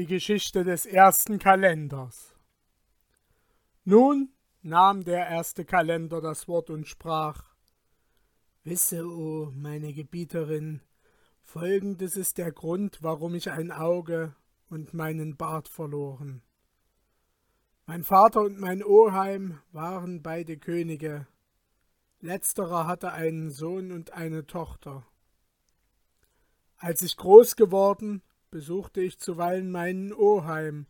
Die Geschichte des ersten Kalenders. Nun nahm der erste Kalender das Wort und sprach Wisse, o oh, meine Gebieterin, folgendes ist der Grund, warum ich ein Auge und meinen Bart verloren. Mein Vater und mein Oheim waren beide Könige. Letzterer hatte einen Sohn und eine Tochter. Als ich groß geworden, besuchte ich zuweilen meinen Oheim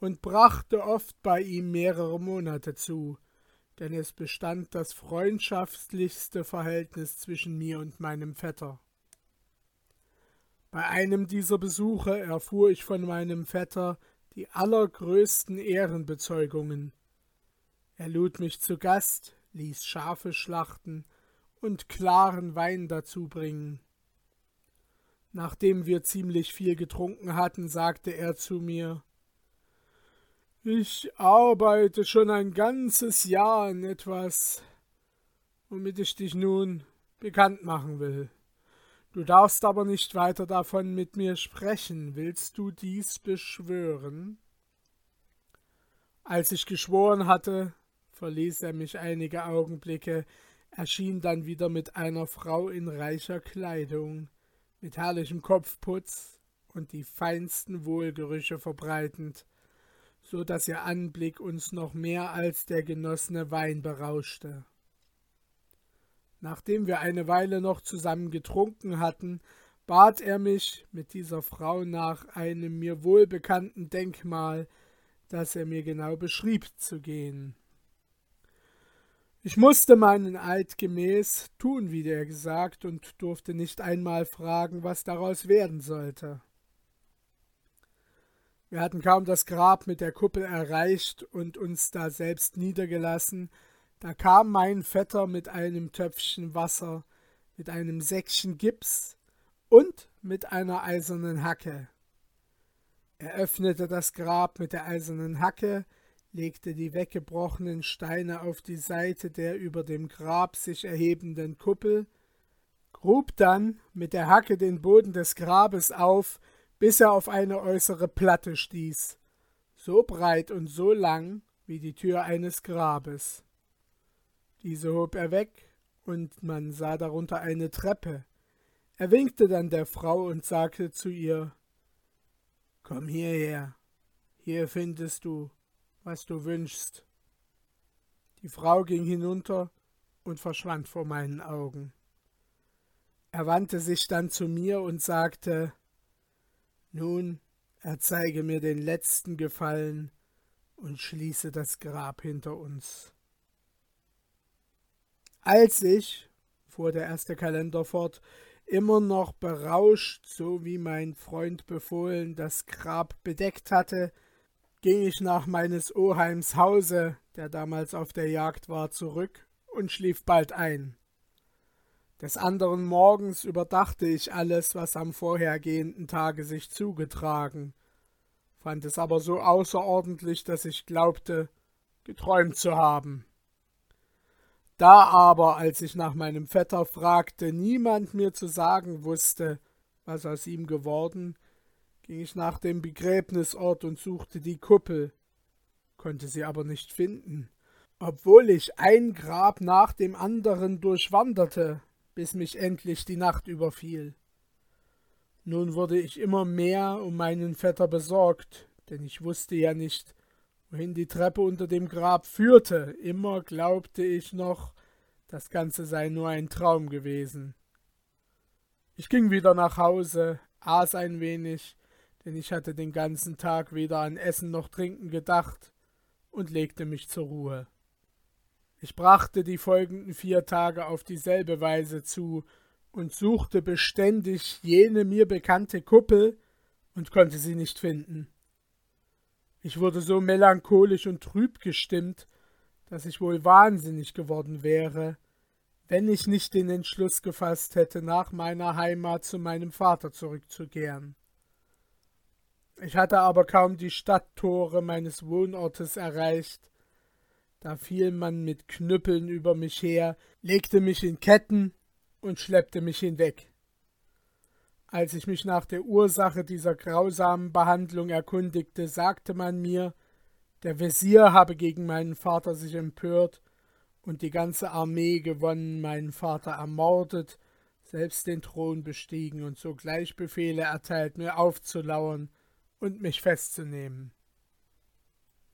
und brachte oft bei ihm mehrere Monate zu, denn es bestand das freundschaftlichste Verhältnis zwischen mir und meinem Vetter. Bei einem dieser Besuche erfuhr ich von meinem Vetter die allergrößten Ehrenbezeugungen. Er lud mich zu Gast, ließ Schafe schlachten und klaren Wein dazu bringen. Nachdem wir ziemlich viel getrunken hatten, sagte er zu mir Ich arbeite schon ein ganzes Jahr an etwas, womit ich dich nun bekannt machen will. Du darfst aber nicht weiter davon mit mir sprechen. Willst du dies beschwören? Als ich geschworen hatte, verließ er mich einige Augenblicke, erschien dann wieder mit einer Frau in reicher Kleidung mit herrlichem Kopfputz und die feinsten Wohlgerüche verbreitend, so dass ihr Anblick uns noch mehr als der genossene Wein berauschte. Nachdem wir eine Weile noch zusammen getrunken hatten, bat er mich mit dieser Frau nach einem mir wohlbekannten Denkmal, das er mir genau beschrieb, zu gehen. Ich musste meinen Eid gemäß tun, wie der gesagt, und durfte nicht einmal fragen, was daraus werden sollte. Wir hatten kaum das Grab mit der Kuppel erreicht und uns da selbst niedergelassen, da kam mein Vetter mit einem Töpfchen Wasser, mit einem Säckchen Gips und mit einer eisernen Hacke. Er öffnete das Grab mit der eisernen Hacke, legte die weggebrochenen Steine auf die Seite der über dem Grab sich erhebenden Kuppel, grub dann mit der Hacke den Boden des Grabes auf, bis er auf eine äußere Platte stieß, so breit und so lang wie die Tür eines Grabes. Diese hob er weg, und man sah darunter eine Treppe. Er winkte dann der Frau und sagte zu ihr Komm hierher, hier findest du was du wünschst. Die Frau ging hinunter und verschwand vor meinen Augen. Er wandte sich dann zu mir und sagte Nun erzeige mir den letzten Gefallen und schließe das Grab hinter uns. Als ich, fuhr der erste Kalender fort, immer noch berauscht, so wie mein Freund befohlen, das Grab bedeckt hatte, ging ich nach meines Oheims Hause, der damals auf der Jagd war, zurück und schlief bald ein. Des anderen Morgens überdachte ich alles, was am vorhergehenden Tage sich zugetragen, fand es aber so außerordentlich, dass ich glaubte, geträumt zu haben. Da aber, als ich nach meinem Vetter fragte, niemand mir zu sagen wusste, was aus ihm geworden, ging ich nach dem Begräbnisort und suchte die Kuppel, konnte sie aber nicht finden, obwohl ich ein Grab nach dem anderen durchwanderte, bis mich endlich die Nacht überfiel. Nun wurde ich immer mehr um meinen Vetter besorgt, denn ich wusste ja nicht, wohin die Treppe unter dem Grab führte. Immer glaubte ich noch, das Ganze sei nur ein Traum gewesen. Ich ging wieder nach Hause, aß ein wenig, denn ich hatte den ganzen Tag weder an Essen noch Trinken gedacht und legte mich zur Ruhe. Ich brachte die folgenden vier Tage auf dieselbe Weise zu und suchte beständig jene mir bekannte Kuppel und konnte sie nicht finden. Ich wurde so melancholisch und trüb gestimmt, dass ich wohl wahnsinnig geworden wäre, wenn ich nicht den Entschluss gefasst hätte, nach meiner Heimat zu meinem Vater zurückzukehren. Ich hatte aber kaum die Stadttore meines Wohnortes erreicht, da fiel man mit Knüppeln über mich her, legte mich in Ketten und schleppte mich hinweg. Als ich mich nach der Ursache dieser grausamen Behandlung erkundigte, sagte man mir, der Wesir habe gegen meinen Vater sich empört und die ganze Armee gewonnen, meinen Vater ermordet, selbst den Thron bestiegen und sogleich Befehle erteilt, mir aufzulauern und mich festzunehmen.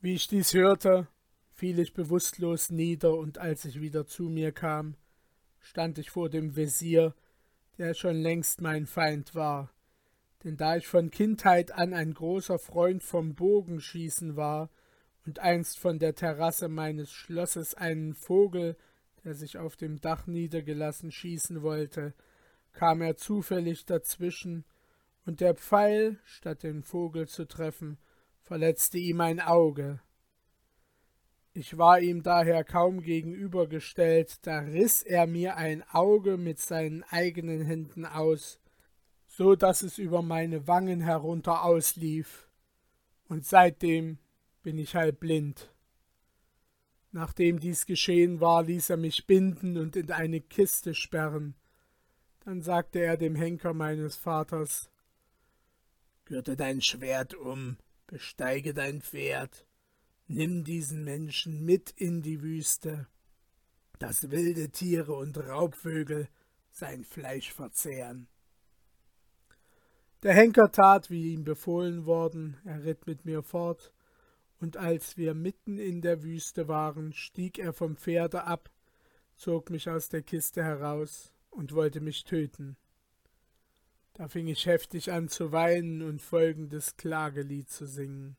Wie ich dies hörte, fiel ich bewusstlos nieder, und als ich wieder zu mir kam, stand ich vor dem Wesir, der schon längst mein Feind war. Denn da ich von Kindheit an ein großer Freund vom Bogenschießen war und einst von der Terrasse meines Schlosses einen Vogel, der sich auf dem Dach niedergelassen schießen wollte, kam er zufällig dazwischen, und der Pfeil, statt den Vogel zu treffen, verletzte ihm ein Auge. Ich war ihm daher kaum gegenübergestellt, da riß er mir ein Auge mit seinen eigenen Händen aus, so dass es über meine Wangen herunter auslief, und seitdem bin ich halb blind. Nachdem dies geschehen war, ließ er mich binden und in eine Kiste sperren. Dann sagte er dem Henker meines Vaters Gürte dein Schwert um, besteige dein Pferd Nimm diesen Menschen mit in die Wüste, dass wilde Tiere und Raubvögel sein Fleisch verzehren. Der Henker tat, wie ihm befohlen worden, er ritt mit mir fort, und als wir mitten in der Wüste waren, stieg er vom Pferde ab, zog mich aus der Kiste heraus und wollte mich töten. Da fing ich heftig an zu weinen und folgendes Klagelied zu singen.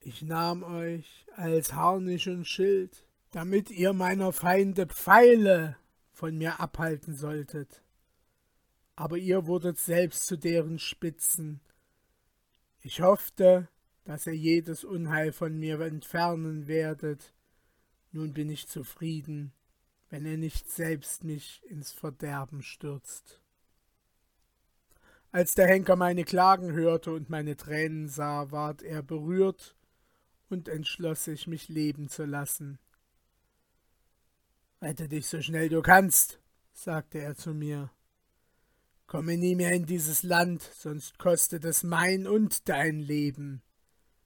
Ich nahm euch als Harnisch und Schild, damit ihr meiner Feinde Pfeile von mir abhalten solltet. Aber ihr wurdet selbst zu deren Spitzen. Ich hoffte, dass ihr jedes Unheil von mir entfernen werdet. Nun bin ich zufrieden, wenn ihr nicht selbst mich ins Verderben stürzt. Als der Henker meine Klagen hörte und meine Tränen sah, ward er berührt und entschloss sich, mich leben zu lassen. Rette dich so schnell du kannst, sagte er zu mir. Komme nie mehr in dieses Land, sonst kostet es mein und dein Leben.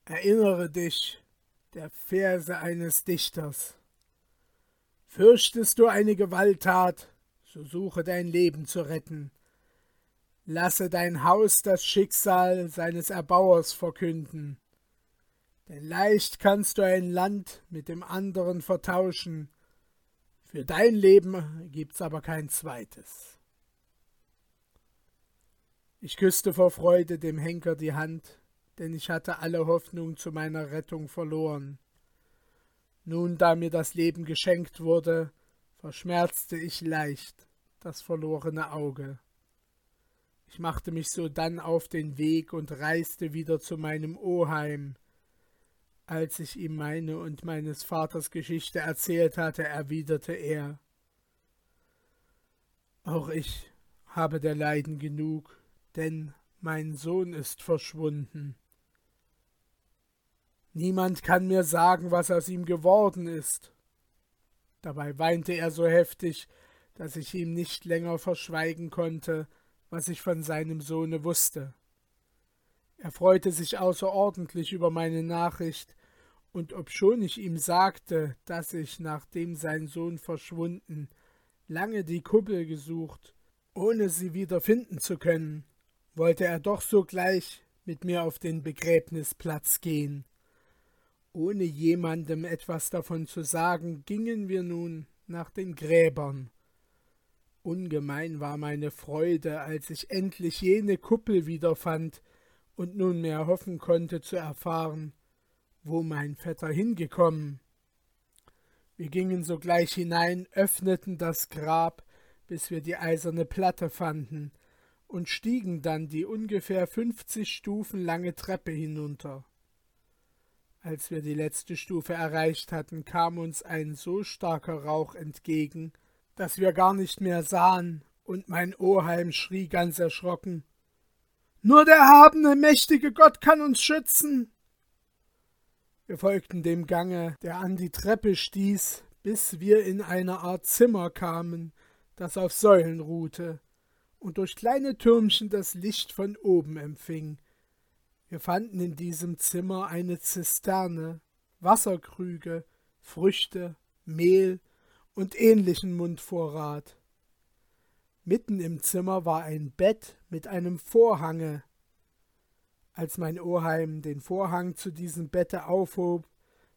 Erinnere dich der Verse eines Dichters. Fürchtest du eine Gewalttat, so suche dein Leben zu retten. Lasse dein Haus das Schicksal seines Erbauers verkünden. Denn leicht kannst du ein Land mit dem anderen vertauschen, für dein Leben gibt's aber kein zweites. Ich küsste vor Freude dem Henker die Hand, denn ich hatte alle Hoffnung zu meiner Rettung verloren. Nun, da mir das Leben geschenkt wurde, verschmerzte ich leicht das verlorene Auge. Ich machte mich sodann auf den Weg und reiste wieder zu meinem Oheim, als ich ihm meine und meines Vaters Geschichte erzählt hatte, erwiderte er Auch ich habe der Leiden genug, denn mein Sohn ist verschwunden. Niemand kann mir sagen, was aus ihm geworden ist. Dabei weinte er so heftig, dass ich ihm nicht länger verschweigen konnte, was ich von seinem Sohne wusste. Er freute sich außerordentlich über meine Nachricht, und obschon ich ihm sagte, dass ich, nachdem sein Sohn verschwunden, lange die Kuppel gesucht, ohne sie wieder finden zu können, wollte er doch sogleich mit mir auf den Begräbnisplatz gehen. Ohne jemandem etwas davon zu sagen, gingen wir nun nach den Gräbern. Ungemein war meine Freude, als ich endlich jene Kuppel wiederfand und nunmehr hoffen konnte zu erfahren, wo mein Vetter hingekommen. Wir gingen sogleich hinein, öffneten das Grab, bis wir die eiserne Platte fanden, und stiegen dann die ungefähr fünfzig Stufen lange Treppe hinunter. Als wir die letzte Stufe erreicht hatten, kam uns ein so starker Rauch entgegen, dass wir gar nicht mehr sahen, und mein Oheim schrie ganz erschrocken Nur der erhabene, mächtige Gott kann uns schützen. Wir folgten dem Gange, der an die Treppe stieß, bis wir in eine Art Zimmer kamen, das auf Säulen ruhte, und durch kleine Türmchen das Licht von oben empfing. Wir fanden in diesem Zimmer eine Zisterne, Wasserkrüge, Früchte, Mehl und ähnlichen Mundvorrat. Mitten im Zimmer war ein Bett mit einem Vorhange. Als mein Oheim den Vorhang zu diesem Bette aufhob,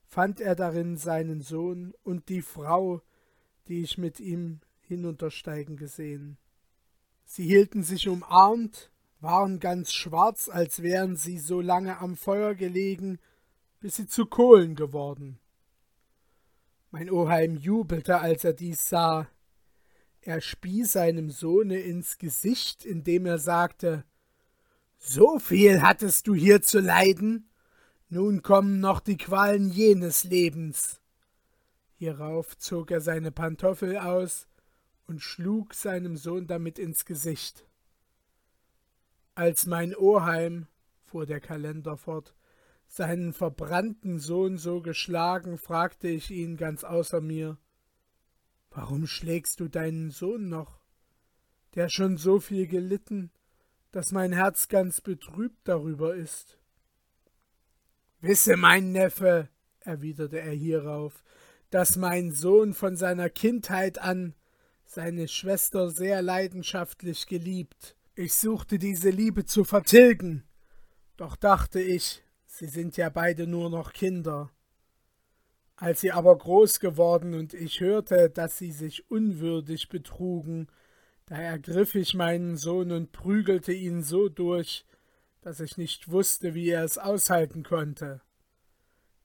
fand er darin seinen Sohn und die Frau, die ich mit ihm hinuntersteigen gesehen. Sie hielten sich umarmt, waren ganz schwarz, als wären sie so lange am Feuer gelegen, bis sie zu Kohlen geworden. Mein Oheim jubelte, als er dies sah. Er spie seinem Sohne ins Gesicht, indem er sagte So viel hattest du hier zu leiden, nun kommen noch die Qualen jenes Lebens. Hierauf zog er seine Pantoffel aus und schlug seinem Sohn damit ins Gesicht. Als mein Oheim, fuhr der Kalender fort, seinen verbrannten Sohn so geschlagen, fragte ich ihn ganz außer mir Warum schlägst du deinen Sohn noch, der schon so viel gelitten, dass mein Herz ganz betrübt darüber ist? Wisse, mein Neffe, erwiderte er hierauf, dass mein Sohn von seiner Kindheit an seine Schwester sehr leidenschaftlich geliebt. Ich suchte diese Liebe zu vertilgen, doch dachte ich, sie sind ja beide nur noch Kinder. Als sie aber groß geworden und ich hörte, dass sie sich unwürdig betrugen, da ergriff ich meinen Sohn und prügelte ihn so durch, dass ich nicht wusste, wie er es aushalten konnte.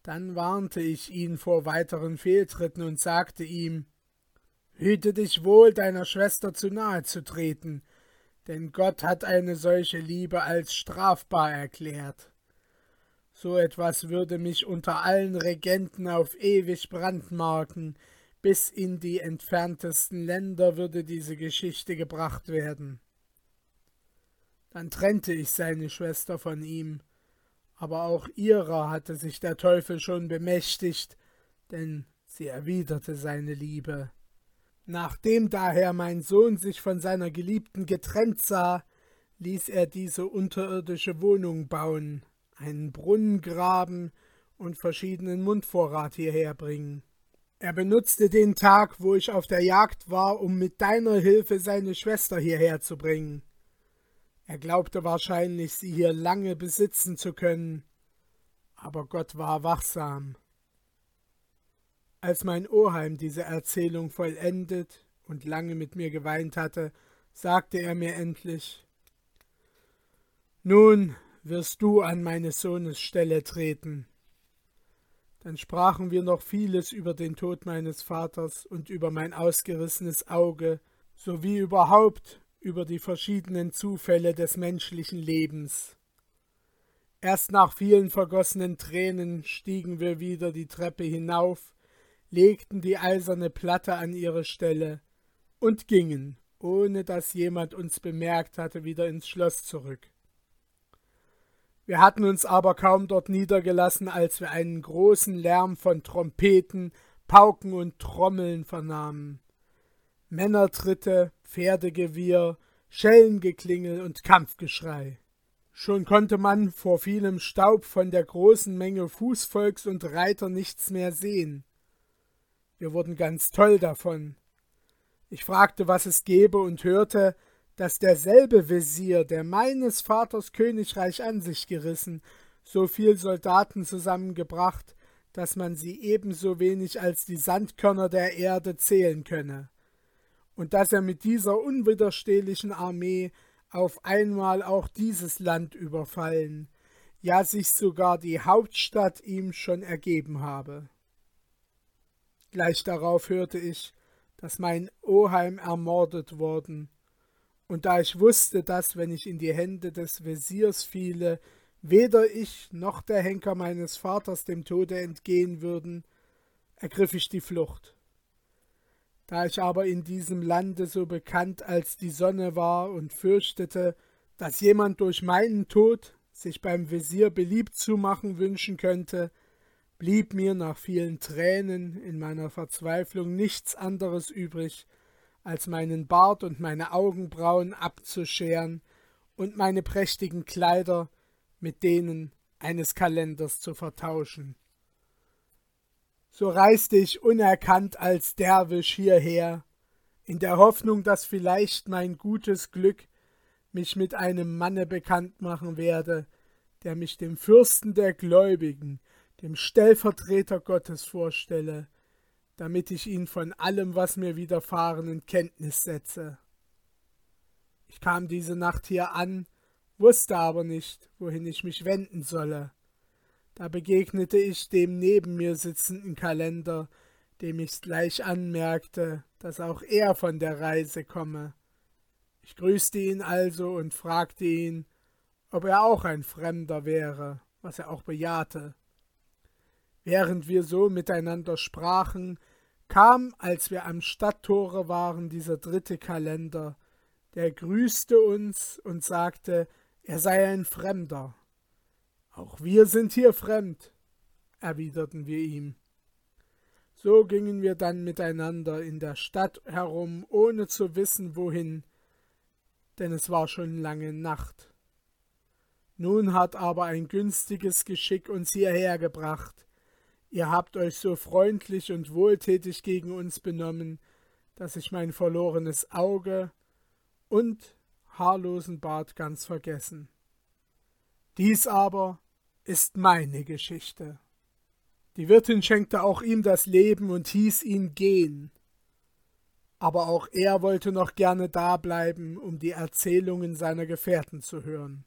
Dann warnte ich ihn vor weiteren Fehltritten und sagte ihm Hüte dich wohl, deiner Schwester zu nahe zu treten, denn Gott hat eine solche Liebe als strafbar erklärt. So etwas würde mich unter allen Regenten auf ewig brandmarken, bis in die entferntesten Länder würde diese Geschichte gebracht werden. Dann trennte ich seine Schwester von ihm, aber auch ihrer hatte sich der Teufel schon bemächtigt, denn sie erwiderte seine Liebe. Nachdem daher mein Sohn sich von seiner Geliebten getrennt sah, ließ er diese unterirdische Wohnung bauen, einen Brunnen graben und verschiedenen Mundvorrat hierher bringen. Er benutzte den Tag, wo ich auf der Jagd war, um mit deiner Hilfe seine Schwester hierher zu bringen. Er glaubte wahrscheinlich, sie hier lange besitzen zu können, aber Gott war wachsam. Als mein Oheim diese Erzählung vollendet und lange mit mir geweint hatte, sagte er mir endlich Nun wirst du an meines Sohnes Stelle treten. Dann sprachen wir noch vieles über den Tod meines Vaters und über mein ausgerissenes Auge, sowie überhaupt über die verschiedenen Zufälle des menschlichen Lebens. Erst nach vielen vergossenen Tränen stiegen wir wieder die Treppe hinauf legten die eiserne Platte an ihre Stelle und gingen, ohne dass jemand uns bemerkt hatte, wieder ins Schloss zurück. Wir hatten uns aber kaum dort niedergelassen, als wir einen großen Lärm von Trompeten, Pauken und Trommeln vernahmen. Männertritte, Pferdegewirr, Schellengeklingel und Kampfgeschrei. Schon konnte man vor vielem Staub von der großen Menge Fußvolks und Reiter nichts mehr sehen. Wir wurden ganz toll davon. Ich fragte, was es gebe, und hörte, dass derselbe Wesir, der meines Vaters Königreich an sich gerissen, so viel Soldaten zusammengebracht, dass man sie ebenso wenig als die Sandkörner der Erde zählen könne, und dass er mit dieser unwiderstehlichen Armee auf einmal auch dieses Land überfallen, ja sich sogar die Hauptstadt ihm schon ergeben habe. Gleich darauf hörte ich, dass mein Oheim ermordet worden, und da ich wusste, dass, wenn ich in die Hände des Wesirs fiele, weder ich noch der Henker meines Vaters dem Tode entgehen würden, ergriff ich die Flucht. Da ich aber in diesem Lande so bekannt als die Sonne war und fürchtete, dass jemand durch meinen Tod sich beim Wesir beliebt zu machen wünschen könnte, blieb mir nach vielen Tränen in meiner Verzweiflung nichts anderes übrig, als meinen Bart und meine Augenbrauen abzuscheren und meine prächtigen Kleider mit denen eines Kalenders zu vertauschen. So reiste ich unerkannt als Derwisch hierher, in der Hoffnung, dass vielleicht mein gutes Glück mich mit einem Manne bekannt machen werde, der mich dem Fürsten der Gläubigen, dem Stellvertreter Gottes vorstelle, damit ich ihn von allem, was mir widerfahren, in Kenntnis setze. Ich kam diese Nacht hier an, wusste aber nicht, wohin ich mich wenden solle. Da begegnete ich dem neben mir sitzenden Kalender, dem ich gleich anmerkte, dass auch er von der Reise komme. Ich grüßte ihn also und fragte ihn, ob er auch ein Fremder wäre, was er auch bejahte. Während wir so miteinander sprachen, kam, als wir am Stadttore waren, dieser dritte Kalender, der grüßte uns und sagte, er sei ein Fremder. Auch wir sind hier fremd, erwiderten wir ihm. So gingen wir dann miteinander in der Stadt herum, ohne zu wissen, wohin, denn es war schon lange Nacht. Nun hat aber ein günstiges Geschick uns hierher gebracht. Ihr habt euch so freundlich und wohltätig gegen uns benommen, dass ich mein verlorenes Auge und haarlosen Bart ganz vergessen. Dies aber ist meine Geschichte. Die Wirtin schenkte auch ihm das Leben und hieß ihn gehen. Aber auch er wollte noch gerne dableiben, um die Erzählungen seiner Gefährten zu hören.